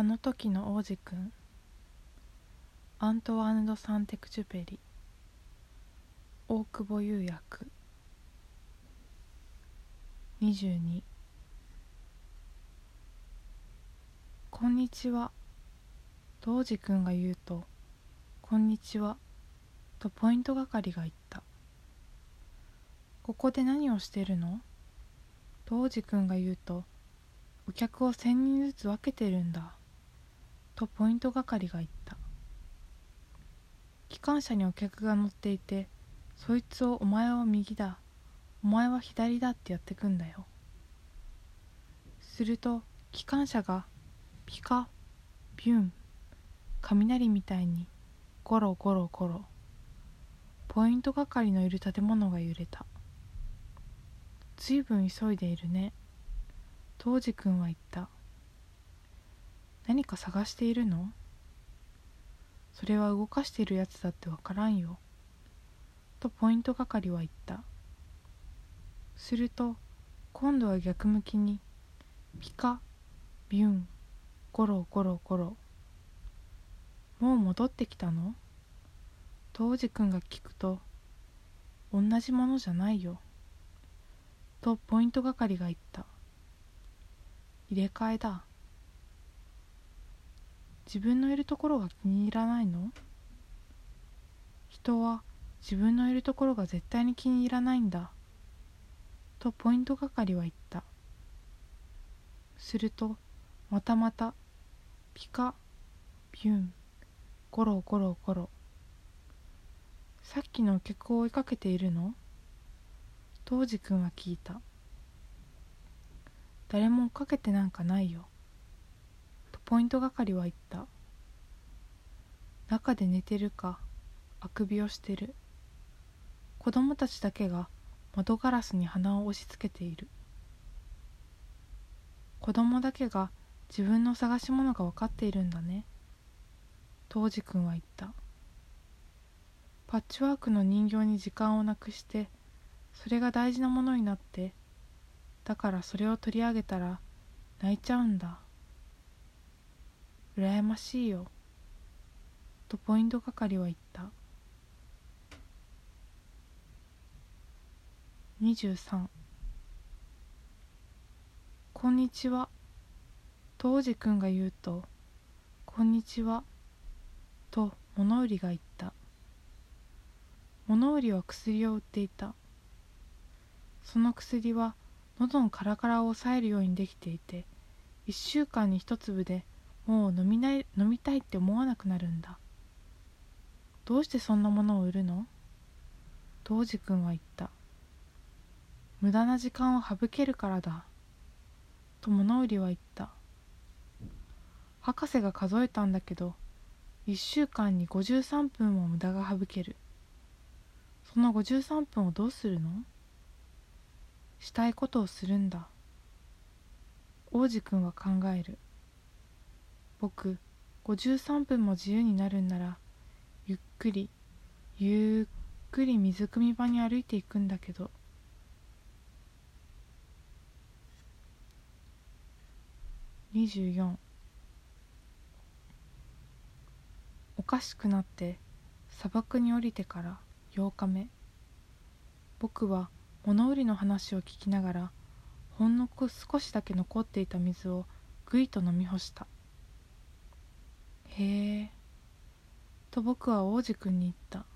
あの時の王子くんアントワーヌ・ド・サンテクチュペリ。大久保釉薬22こんにちは。と王子くんが言うと「こんにちは」とポイント係が言った「ここで何をしてるの?」と王子くんが言うと「お客を千人ずつ分けてるんだ」とポイント係が言った。機関車にお客が乗っていてそいつをお前は右だお前は左だってやってくんだよ。すると機関車がピカビュン雷みたいにゴロゴロゴロポイント係のいる建物が揺れた。ずいぶん急いでいるね当時くんは言った。何か探しているの？それは動かしているやつだってわからんよ。とポイント係は言った。すると今度は逆向きにピカビュンゴロゴロゴロ。もう戻ってきたの？と王子くんが聞くと同じものじゃないよ。とポイント係が言った。入れ替えだ。自分のいるところが気に入らないの？人は自分のいるところが絶対に気に入らないんだ。とポイント係は言った。するとまたまたピカビュンゴロゴロゴロ。さっきのお客を追いかけているの？当時くんは聞いた。誰も追っかけてなんかないよ。ポイント係は言った。中で寝てるかあくびをしてる。子供たちだけが窓ガラスに鼻を押し付けている。子供だけが自分の探し物が分かっているんだね。当時くんは言った。パッチワークの人形に時間をなくしてそれが大事なものになってだからそれを取り上げたら泣いちゃうんだ。羨ましいよ」とポイント係は言った。23こんにちは」と王子くんが言うと「こんにちは」と物売りが言った。物売りは薬を売っていた。その薬は喉のカラカラを抑えるようにできていて1週間に1粒でもう飲みない飲みたいって思わなくなるんだ。どうしてそんなものを売るの？当時君は言った。無駄な時間を省けるからだ。と物売りは言った。博士が数えたんだけど1週間に53分も無駄が省ける。その53分をどうするの？したいことをするんだ。王子くんは考える。僕53分も自由になるんならゆっくりゆっくり水汲み場に歩いていくんだけど。24おかしくなって砂漠に降りてから8日目。僕は物売りの話を聞きながらほんの少しだけ残っていた水をぐいと飲み干した。へえ。と僕は王子くんに言った。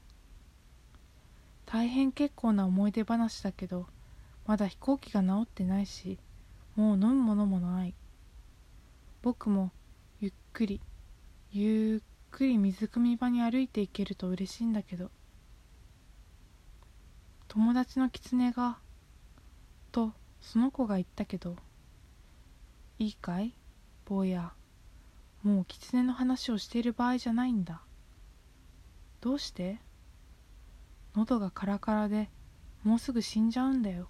大変結構な思い出話だけどまだ飛行機が治ってないしもう飲むものもない。僕もゆっくりゆっくり水汲み場に歩いていけると嬉しいんだけど友達の狐がとその子が言ったけどいいかい？坊や。もう狐の話をしている場合じゃないんだ。どうして？喉がカラカラでもうすぐ死んじゃうんだよ。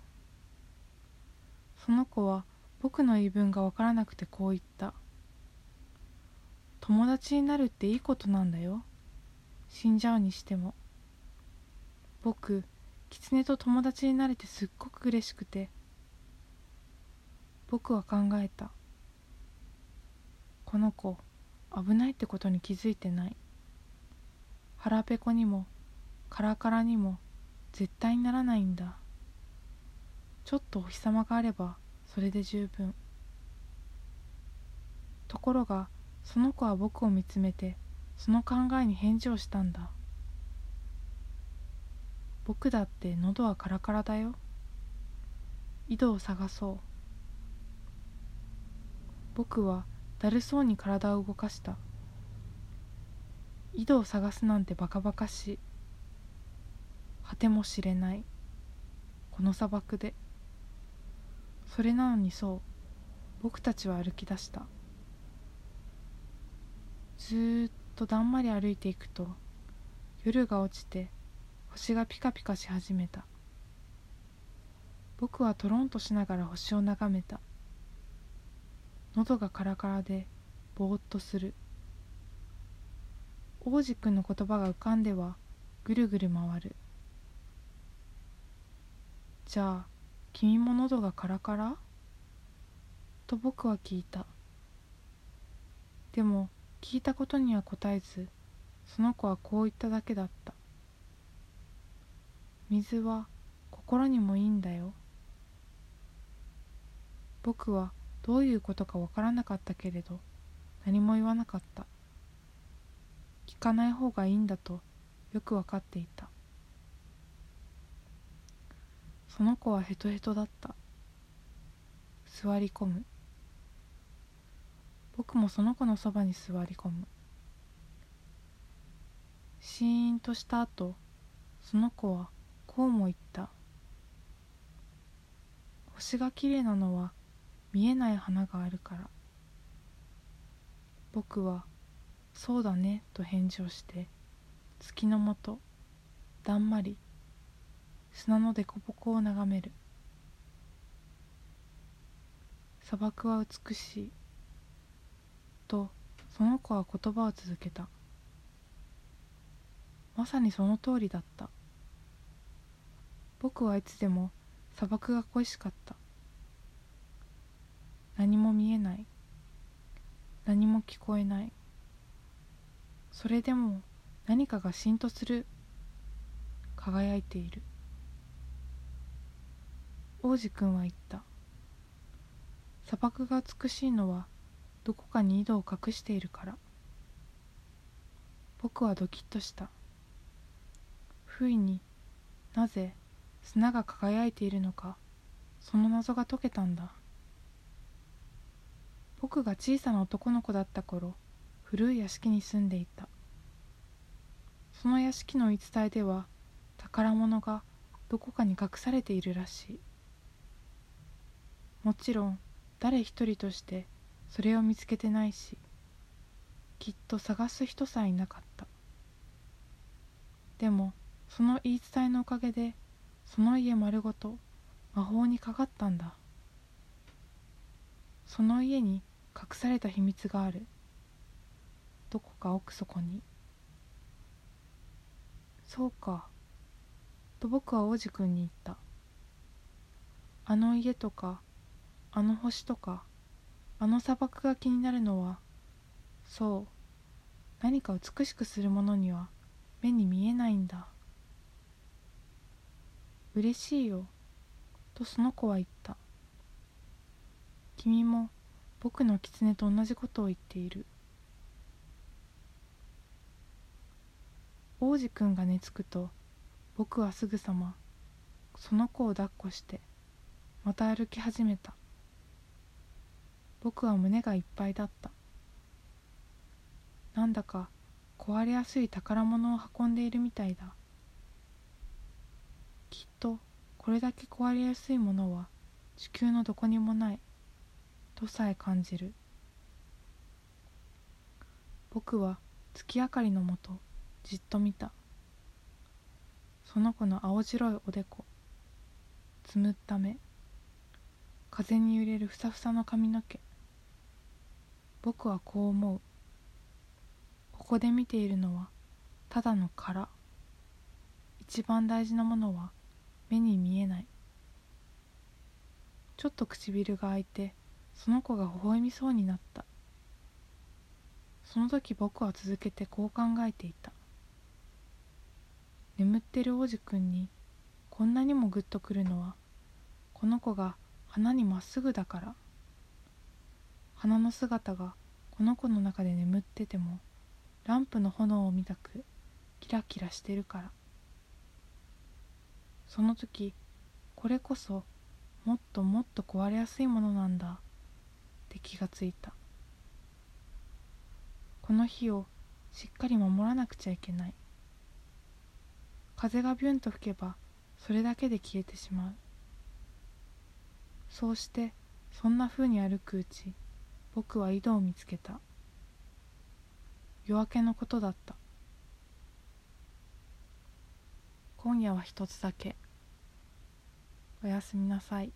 その子は僕の言い分がわからなくてこう言った。友達になるっていいことなんだよ。死んじゃうにしても。僕狐と友達になれてすっごく嬉しくて。僕は考えた。この子危ないってことに気づいてない。腹ペコにもカラカラにも絶対にならないんだ。ちょっとお日様があればそれで十分。ところがその子は僕を見つめてその考えに返事をしたんだ。僕だって喉はカラカラだよ。井戸を探そう。僕はだるそうに体を動かした。井戸を探すなんてバカバカしい。果ても知れない。この砂漠で。それなのにそう。僕たちは歩き出した。ずっとだんまり歩いていくと夜が落ちて星がピカピカし始めた。僕はトロンとしながら星を眺めた。喉がカラカラでぼーっとする。王子くんの言葉が浮かんではぐるぐる回る。じゃあ君も喉がカラカラ？と僕は聞いた。でも聞いたことには答えずその子はこう言っただけだった。水は心にもいいんだよ。僕はどういうことかわからなかったけれど何も言わなかった。聞かない方がいいんだとよくわかっていた。その子はヘトヘトだった。座り込む。僕もその子のそばに座り込む。シーンとした後その子はこうも言った。星がきれいなのは見えない花があるから。僕は「そうだね」と返事をして月のもとだんまり砂の凸凹を眺める。砂漠は美しいとその子は言葉を続けた。まさにその通りだった。僕はいつでも砂漠が恋しかった。何も見えない。何も聞こえない。それでも何かがしんとする。輝いている。王子くんは言った。砂漠が美しいのはどこかに井戸を隠しているから。僕はドキッとした。不意になぜ砂が輝いているのかその謎が解けたんだ。僕が小さな男の子だった頃古い屋敷に住んでいた。その屋敷の言い伝えでは宝物がどこかに隠されているらしい。もちろん誰一人としてそれを見つけてないしきっと探す人さえいなかった。でもその言い伝えのおかげでその家丸ごと魔法にかかったんだ。その家に隠された秘密がある。どこか奥底に。そうか。と僕は王子くんに言った。あの家とかあの星とかあの砂漠が気になるのはそう。何か美しくするものには目に見えないんだ。嬉しいよ。とその子は言った。君も僕の狐と同じことを言っている。王子くんが寝つくと僕はすぐさまその子を抱っこしてまた歩き始めた。僕は胸がいっぱいだった。なんだか壊れやすい宝物を運んでいるみたいだ。きっとこれだけ壊れやすいものは地球のどこにもない。とさえ感じる。僕は月明かりのもとじっと見た。その子の青白いおでこつむった目風に揺れるふさふさの髪の毛。僕はこう思う。ここで見ているのはただの殻。一番大事なものは目に見えない。ちょっと唇が開いてその子が微笑みそうになった。その時僕は続けてこう考えていた。眠ってる王子くんにこんなにもグッとくるのはこの子が花にまっすぐだから。花の姿がこの子の中で眠っててもランプの炎を見たくキラキラしてるから。その時これこそもっともっと壊れやすいものなんだ。って気がついた。この日をしっかり守らなくちゃいけない。風がビュンと吹けばそれだけで消えてしまう。そうしてそんなふうに歩くうち僕は井戸を見つけた。夜明けのことだった。今夜は一つだけ。おやすみなさい。